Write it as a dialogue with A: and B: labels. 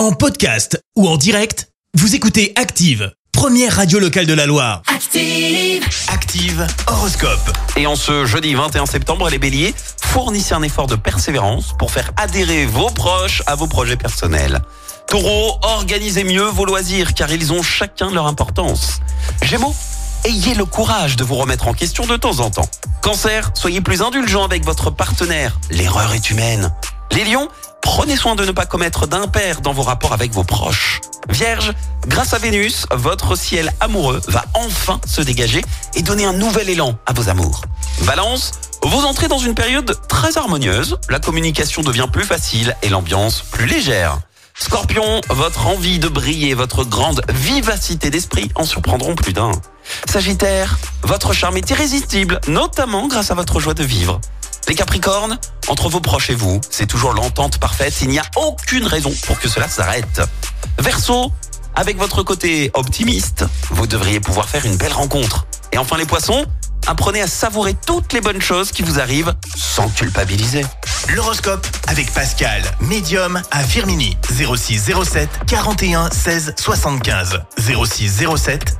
A: En podcast ou en direct, vous écoutez Active, première radio locale de la Loire.
B: Active.
A: Active Horoscope.
C: Et en ce jeudi 21 septembre, les béliers, fournissez un effort de persévérance pour faire adhérer vos proches à vos projets personnels. Taureau, organisez mieux vos loisirs car ils ont chacun leur importance. Gémeaux, ayez le courage de vous remettre en question de temps en temps. Cancer, soyez plus indulgent avec votre partenaire. L'erreur est humaine. Les lions, prenez soin de ne pas commettre d'impair dans vos rapports avec vos proches. Vierge, grâce à Vénus, votre ciel amoureux va enfin se dégager et donner un nouvel élan à vos amours. Balance, vous entrez dans une période très harmonieuse, la communication devient plus facile et l'ambiance plus légère. Scorpion, votre envie de briller, votre grande vivacité d'esprit en surprendront plus d'un. Sagittaire, votre charme est irrésistible, notamment grâce à votre joie de vivre. Les Capricornes, entre vos proches et vous, c'est toujours l'entente parfaite, il n'y a aucune raison pour que cela s'arrête. Verseau, avec votre côté optimiste, vous devriez pouvoir faire une belle rencontre. Et enfin les poissons, apprenez à savourer toutes les bonnes choses qui vous arrivent sans culpabiliser.
A: L'horoscope avec Pascal, médium à Firmini. 06 07 41 16 75. 06 07